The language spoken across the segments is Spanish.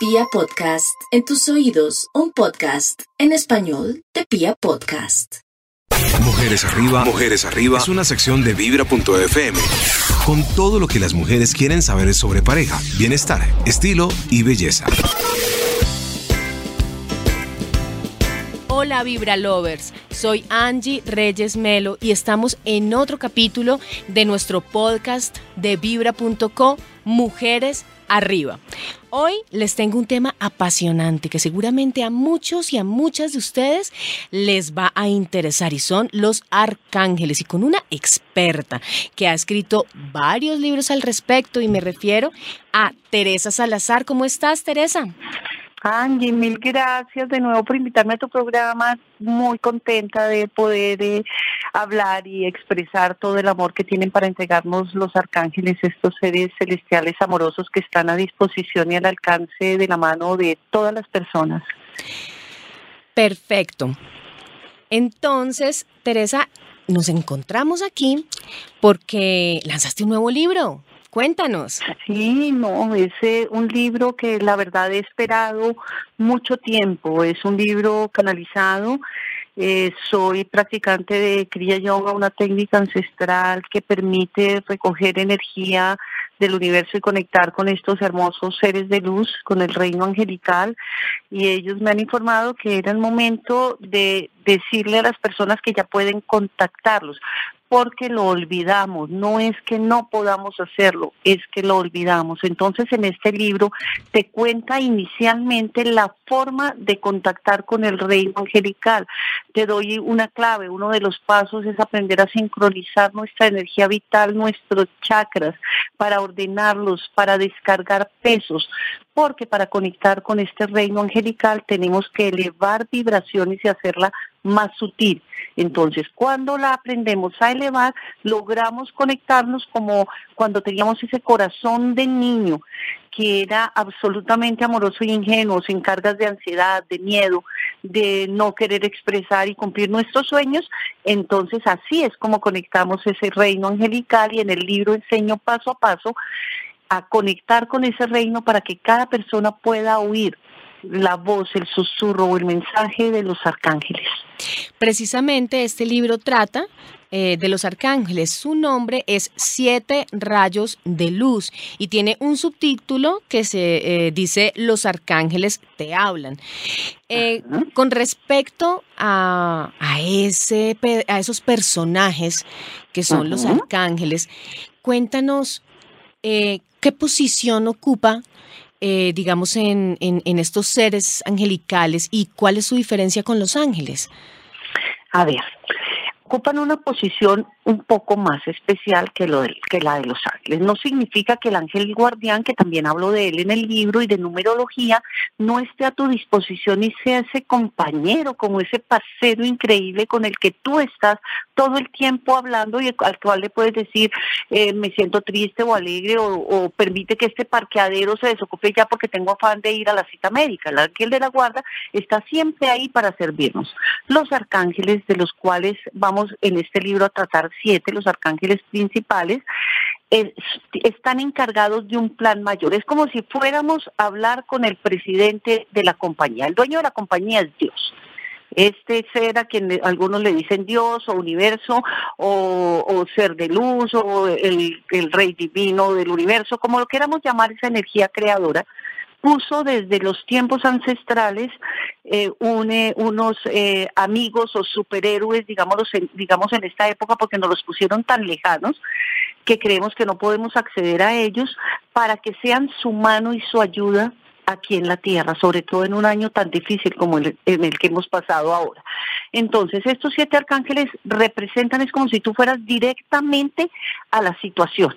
Pia Podcast, en tus oídos, un podcast en español de Pia Podcast. Mujeres arriba, mujeres arriba es una sección de vibra.fm con todo lo que las mujeres quieren saber sobre pareja, bienestar, estilo y belleza. Hola Vibra Lovers, soy Angie Reyes Melo y estamos en otro capítulo de nuestro podcast de vibra.co Mujeres Arriba. Hoy les tengo un tema apasionante que seguramente a muchos y a muchas de ustedes les va a interesar y son los arcángeles y con una experta que ha escrito varios libros al respecto y me refiero a Teresa Salazar. ¿Cómo estás, Teresa? Angie, mil gracias de nuevo por invitarme a tu programa. Muy contenta de poder eh, hablar y expresar todo el amor que tienen para entregarnos los arcángeles, estos seres celestiales amorosos que están a disposición y al alcance de la mano de todas las personas. Perfecto. Entonces, Teresa, nos encontramos aquí porque lanzaste un nuevo libro. Cuéntanos. Sí, no, es eh, un libro que la verdad he esperado mucho tiempo. Es un libro canalizado. Eh, soy practicante de Kriya Yoga, una técnica ancestral que permite recoger energía del universo y conectar con estos hermosos seres de luz, con el reino angelical. Y ellos me han informado que era el momento de decirle a las personas que ya pueden contactarlos porque lo olvidamos, no es que no podamos hacerlo, es que lo olvidamos. Entonces en este libro te cuenta inicialmente la forma de contactar con el reino angelical. Te doy una clave, uno de los pasos es aprender a sincronizar nuestra energía vital, nuestros chakras, para ordenarlos, para descargar pesos, porque para conectar con este reino angelical tenemos que elevar vibraciones y hacerla más sutil. Entonces, cuando la aprendemos a elevar, logramos conectarnos como cuando teníamos ese corazón de niño que era absolutamente amoroso y ingenuo, sin cargas de ansiedad, de miedo, de no querer expresar y cumplir nuestros sueños. Entonces, así es como conectamos ese reino angelical y en el libro enseño paso a paso a conectar con ese reino para que cada persona pueda oír la voz, el susurro o el mensaje de los arcángeles. Precisamente este libro trata eh, de los arcángeles. Su nombre es Siete Rayos de Luz y tiene un subtítulo que se eh, dice Los arcángeles te hablan. Eh, con respecto a, ese, a esos personajes que son los arcángeles, cuéntanos qué posición ocupa eh, digamos, en, en, estos seres angelicales y cuál es su diferencia con los ángeles? A ver, ocupan una posición un poco más especial que, lo de, que la de los ángeles. No significa que el ángel guardián, que también hablo de él en el libro y de numerología, no esté a tu disposición y sea ese compañero, como ese paseo increíble con el que tú estás todo el tiempo hablando y al cual le puedes decir, eh, me siento triste o alegre o, permite que este parqueadero se desocupe ya porque tengo afán de ir a la cita médica. El ángel de la guarda está siempre ahí para servirnos. Los arcángeles de los cuales vamos en este libro a tratar siete, los arcángeles principales, están encargados de un plan mayor. Es como si fuéramos a hablar con el presidente de la compañía. El dueño de la compañía es Dios. Este ser a quien algunos le dicen Dios o universo o, ser de luz o el, el rey divino del universo, como lo queramos llamar esa energía creadora, puso desde los tiempos ancestrales eh, une, unos eh, amigos o superhéroes, digamos en, digamos en esta época, porque nos los pusieron tan lejanos que creemos que no podemos acceder a ellos, para que sean su mano y su ayuda aquí en la tierra, sobre todo en un año tan difícil como el, en el que hemos pasado ahora. Entonces, estos siete arcángeles representan, es como si tú fueras directamente a la situación.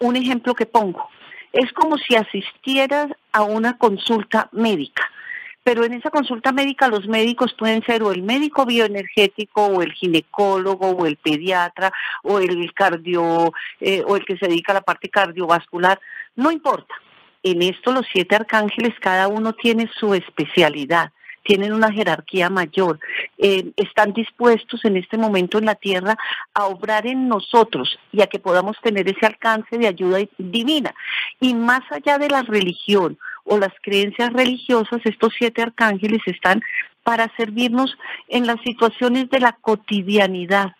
Un ejemplo que pongo, es como si asistieras a una consulta médica. Pero en esa consulta médica los médicos pueden ser o el médico bioenergético o el ginecólogo o el pediatra o el cardio eh, o el que se dedica a la parte cardiovascular, no importa. En esto los siete arcángeles cada uno tiene su especialidad tienen una jerarquía mayor, eh, están dispuestos en este momento en la tierra a obrar en nosotros y a que podamos tener ese alcance de ayuda divina. Y más allá de la religión o las creencias religiosas, estos siete arcángeles están para servirnos en las situaciones de la cotidianidad,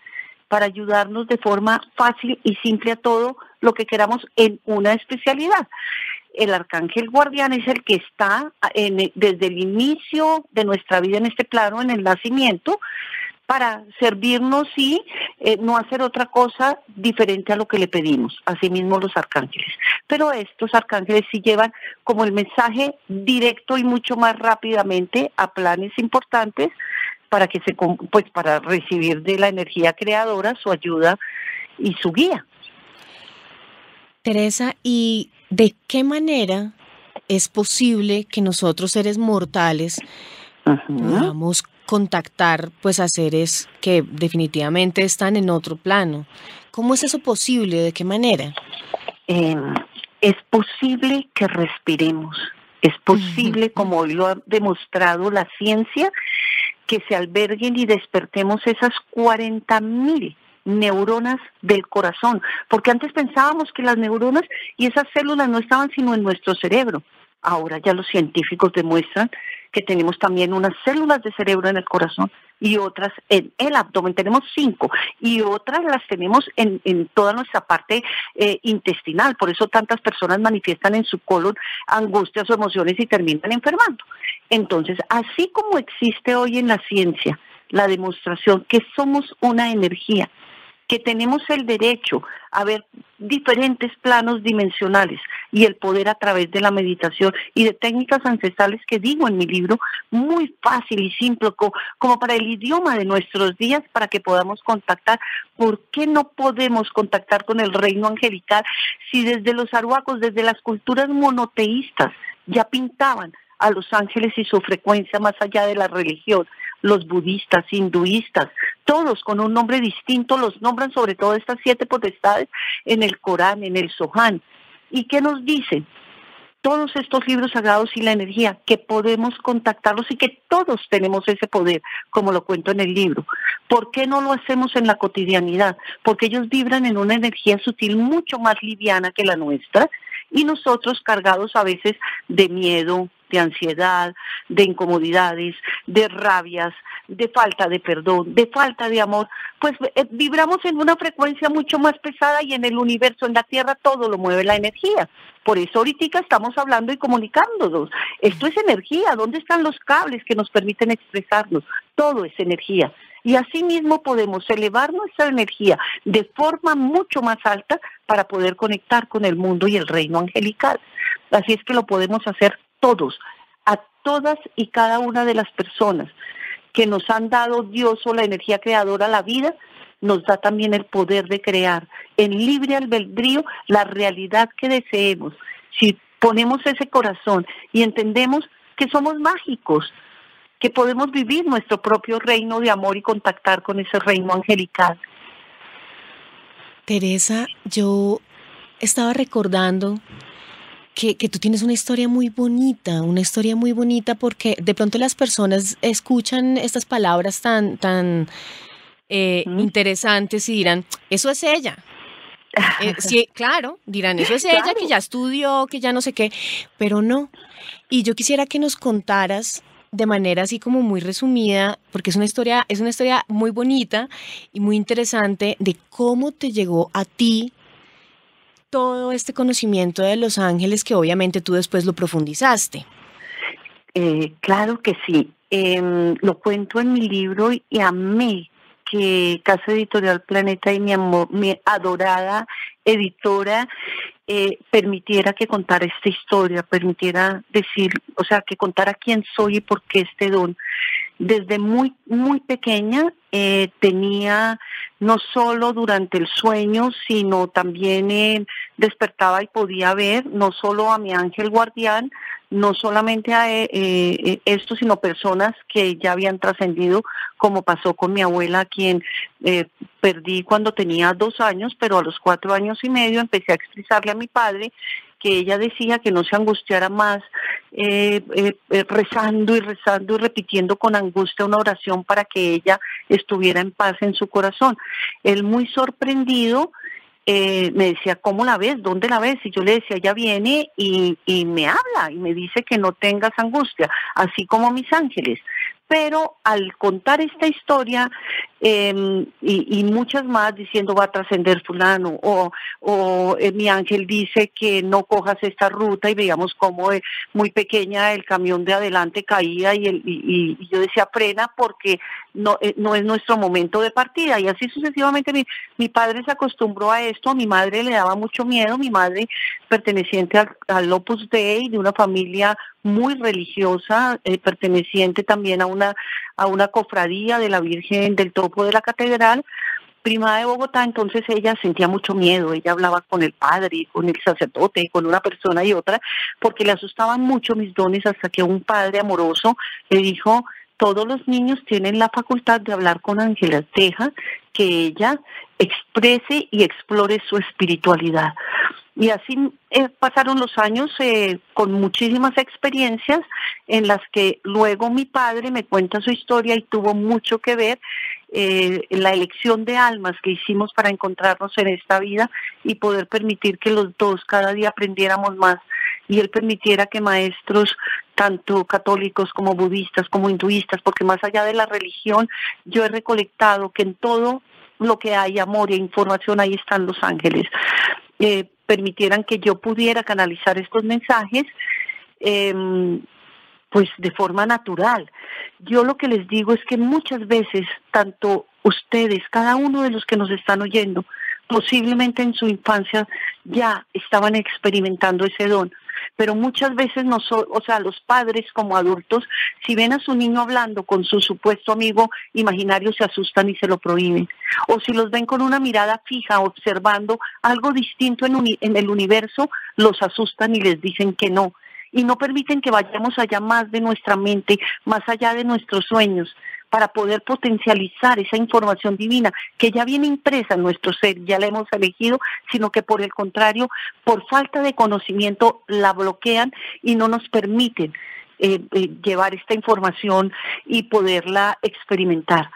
para ayudarnos de forma fácil y simple a todo lo que queramos en una especialidad. El arcángel guardián es el que está desde el inicio de nuestra vida en este plano, en el nacimiento, para servirnos y eh, no hacer otra cosa diferente a lo que le pedimos, asimismo los arcángeles. Pero estos arcángeles sí llevan como el mensaje directo y mucho más rápidamente a planes importantes para que se pues para recibir de la energía creadora su ayuda y su guía. Teresa, ¿y de qué manera es posible que nosotros seres mortales podamos contactar pues a seres que definitivamente están en otro plano. ¿Cómo es eso posible? ¿De qué manera? Em, es posible que respiremos. Es posible, como hoy lo ha demostrado la ciencia, que se alberguen y despertemos esas 40 mil neuronas del corazón, porque antes pensábamos que las neuronas y esas células no estaban sino en nuestro cerebro. Ahora ya los científicos demuestran que tenemos también unas células de cerebro en el corazón y otras en el abdomen, tenemos cinco, y otras las tenemos en, toda nuestra parte eh, intestinal, por eso tantas personas manifiestan en su colon angustias o emociones y terminan enfermando. Entonces, así como existe hoy en la ciencia la demostración que somos una energía, que tenemos el derecho a ver diferentes planos dimensionales y el poder a través de la meditación y de técnicas ancestrales que digo en mi libro, muy fácil y simple como para el idioma de nuestros días para que podamos contactar. ¿Por qué no podemos contactar con el reino angelical si desde los aruacos, desde las culturas monoteístas ya pintaban a los ángeles y su frecuencia más allá de la religión? los budistas, hinduistas, todos con un nombre distinto los nombran sobre todo estas siete potestades en el Corán, en el Sohán. ¿Y qué nos dicen? Todos estos libros sagrados y la energía, que podemos contactarlos y que todos tenemos ese poder, como lo cuento en el libro. ¿Por qué no lo hacemos en la cotidianidad? Porque ellos vibran en una energía sutil mucho más liviana que la nuestra y nosotros cargados a veces de miedo, de ansiedad, de incomodidades, de rabias, de falta de perdón, de falta de amor, pues eh, vibramos en una frecuencia mucho más pesada y en el universo, en la Tierra, todo lo mueve la energía. Por eso ahorita estamos hablando y comunicándonos. Esto es energía. ¿Dónde están los cables que nos permiten expresarnos? Todo es energía. Y asimismo podemos elevar nuestra energía de forma mucho más alta para poder conectar con el mundo y el reino angelical. Así es que lo podemos hacer todos, a todas y cada una de las personas que nos han dado Dios o la energía creadora la vida, nos da también el poder de crear en libre albedrío la realidad que deseemos. Si ponemos ese corazón y entendemos que somos mágicos, que podemos vivir nuestro propio reino de amor y contactar con ese reino angelical. Teresa, yo estaba recordando que, tú tienes una historia muy bonita, una historia muy bonita porque de pronto las personas escuchan estas palabras tan, tan eh, interesantes y dirán, eso es ella. Eh, sí, claro, dirán, eso es ella que ya estudió, que ya no sé qué, pero no. Y yo quisiera que nos contaras de manera así como muy resumida, porque es una historia, es una historia muy bonita y muy interesante de cómo te llegó a ti todo este conocimiento de los ángeles que obviamente tú después lo profundizaste? Eh, claro que sí. Em, lo cuento en mi libro y amé que Casa Editorial Planeta y mi, amor, mi adorada editora eh, permitiera que contara esta historia, permitiera decir, o sea, que contara quién soy y por qué este don. Desde muy, muy pequeña eh, tenía no solo durante el sueño, sino también eh, despertaba y podía ver no solo a mi ángel guardián, no solamente a eh, esto, sino personas que ya habían trascendido, como pasó con mi abuela, quien perdí cuando tenía dos años, pero a los cuatro años y medio empecé a expresarle a mi padre que ella decía que no se angustiara más eh, eh, eh, rezando y rezando y repitiendo con angustia una oración para que ella estuviera en paz en su corazón. Él muy sorprendido eh, me decía, ¿cómo la ves? ¿Dónde la ves? Y yo le decía, ella viene y, y me habla y me dice que no tengas angustia, así como mis ángeles pero al contar esta historia em, y, muchas más diciendo va a trascender fulano o, o eh, mi ángel dice que no cojas esta ruta y veíamos cómo eh, muy pequeña el camión de adelante caía y, el, y, yo decía frena porque no, eh, no es nuestro momento de partida y así sucesivamente mi, mi padre se acostumbró a esto, a mi madre le daba mucho miedo, mi madre perteneciente al, al Opus Dei de una familia muy religiosa, eh, perteneciente también a una, a una cofradía de la Virgen del Topo de la Catedral, prima de Bogotá, entonces ella sentía mucho miedo, ella hablaba con el padre, con el sacerdote, con una persona y otra, porque le asustaban mucho mis dones hasta que un padre amoroso le dijo, todos los niños tienen la facultad de hablar con Ángela, deja que ella exprese y explore su espiritualidad. Y así eh, pasaron los años eh, con muchísimas experiencias en las que luego mi padre me cuenta su historia y tuvo mucho que ver eh, la elección de almas que hicimos para encontrarnos en esta vida y poder permitir que los dos cada día aprendiéramos más y él permitiera que maestros tanto católicos como budistas como hinduistas, porque más allá de la religión, yo he recolectado que en todo lo que hay amor e información, ahí están los ángeles. Eh, permitieran que yo pudiera canalizar estos mensajes em, pues de forma natural. Yo lo que les digo es que muchas veces, tanto ustedes, cada uno de los que nos están oyendo, posiblemente en su infancia ya estaban experimentando ese don, pero muchas veces no o sea, los padres como adultos, si ven a su niño hablando con su supuesto amigo imaginario, se asustan y se lo prohíben. O si los ven con una mirada fija, observando algo distinto en el universo, los asustan y les dicen que no y no permiten que vayamos allá más de nuestra mente, más allá de nuestros sueños, para poder potencializar esa información divina que ya viene impresa en nuestro ser, ya la hemos elegido, sino que por el contrario, por falta de conocimiento la bloquean y no nos permiten eh, eh, llevar esta información y poderla experimentar.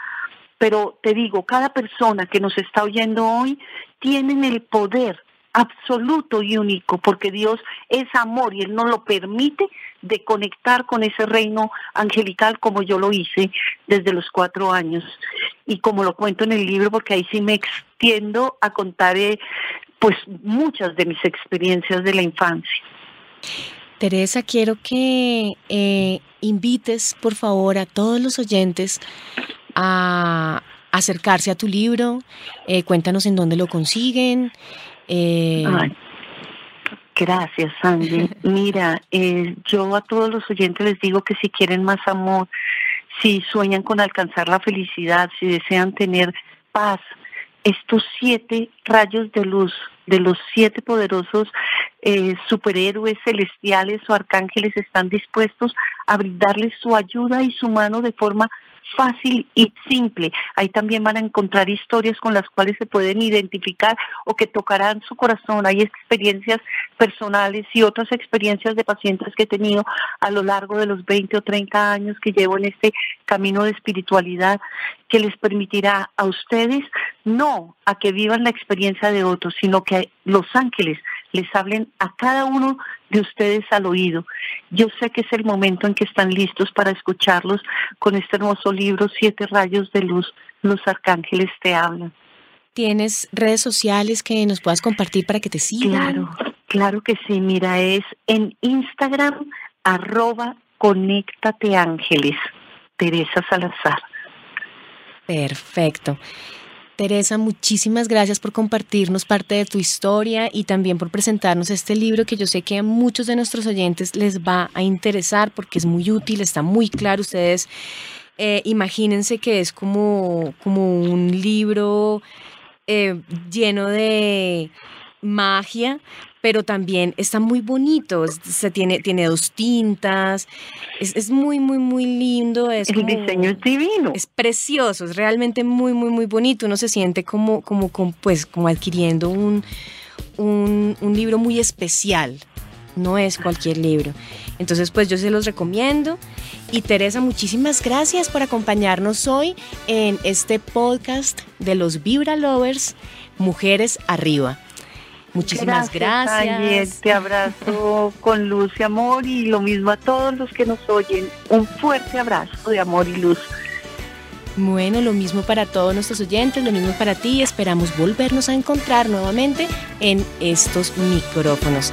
Pero te digo, cada persona que nos está oyendo hoy tiene el poder absoluto y único, porque Dios es amor y Él no lo permite de conectar con ese reino angelical como yo lo hice desde los cuatro años. Y como lo cuento en el libro, porque ahí sí me extiendo a contar eh, pues muchas de mis experiencias de la infancia. Teresa, quiero que eh, invites, por favor, a todos los oyentes a acercarse a tu libro. Eh, cuéntanos en dónde lo consiguen, eh, gracias, Sandy. Mira, eh, yo a todos los oyentes les digo que si quieren más amor, si sueñan con alcanzar la felicidad, si desean tener paz, estos siete rayos de luz de los siete poderosos eh, superhéroes celestiales o arcángeles están dispuestos a brindarles su ayuda y su mano de forma fácil y simple. Ahí también van a encontrar historias con las cuales se pueden identificar o que tocarán su corazón. Hay experiencias personales y otras experiencias de pacientes que he tenido a lo largo de los 20 o 30 años que llevo en este camino de espiritualidad que les permitirá a ustedes no a que vivan la experiencia de otros, sino que los ángeles les hablen a cada uno de ustedes al oído. Yo sé que es el momento en que están listos para escucharlos con este hermoso libro, Siete Rayos de Luz, los arcángeles te hablan. ¿Tienes redes sociales que nos puedas compartir para que te sigan? Claro, claro que sí. Mira, es en Instagram, arroba Conéctate Ángeles, Teresa Salazar. Perfecto. Teresa, muchísimas gracias por compartirnos parte de tu historia y también por presentarnos este libro que yo sé que a muchos de nuestros oyentes les va a interesar porque es muy útil, está muy claro. Ustedes eh, imagínense que es como, como un libro eh, lleno de magia, pero también está muy bonito, se tiene, tiene dos tintas, es, muy, muy, muy lindo. Es El diseño es divino. Es precioso, es realmente muy, muy, muy bonito. Uno se siente como, como, pues, como adquiriendo un, un, libro muy especial, no es cualquier libro. Entonces, pues yo se los recomiendo. Y Teresa, muchísimas gracias por acompañarnos hoy en este podcast de los Vibra Lovers, Mujeres Arriba. Muchísimas gracias. te abrazo con luz y amor y lo mismo a todos los que nos oyen. Un fuerte abrazo de amor y luz. Bueno, lo mismo para todos nuestros oyentes, lo mismo para ti. Esperamos volvernos a encontrar nuevamente en estos micrófonos.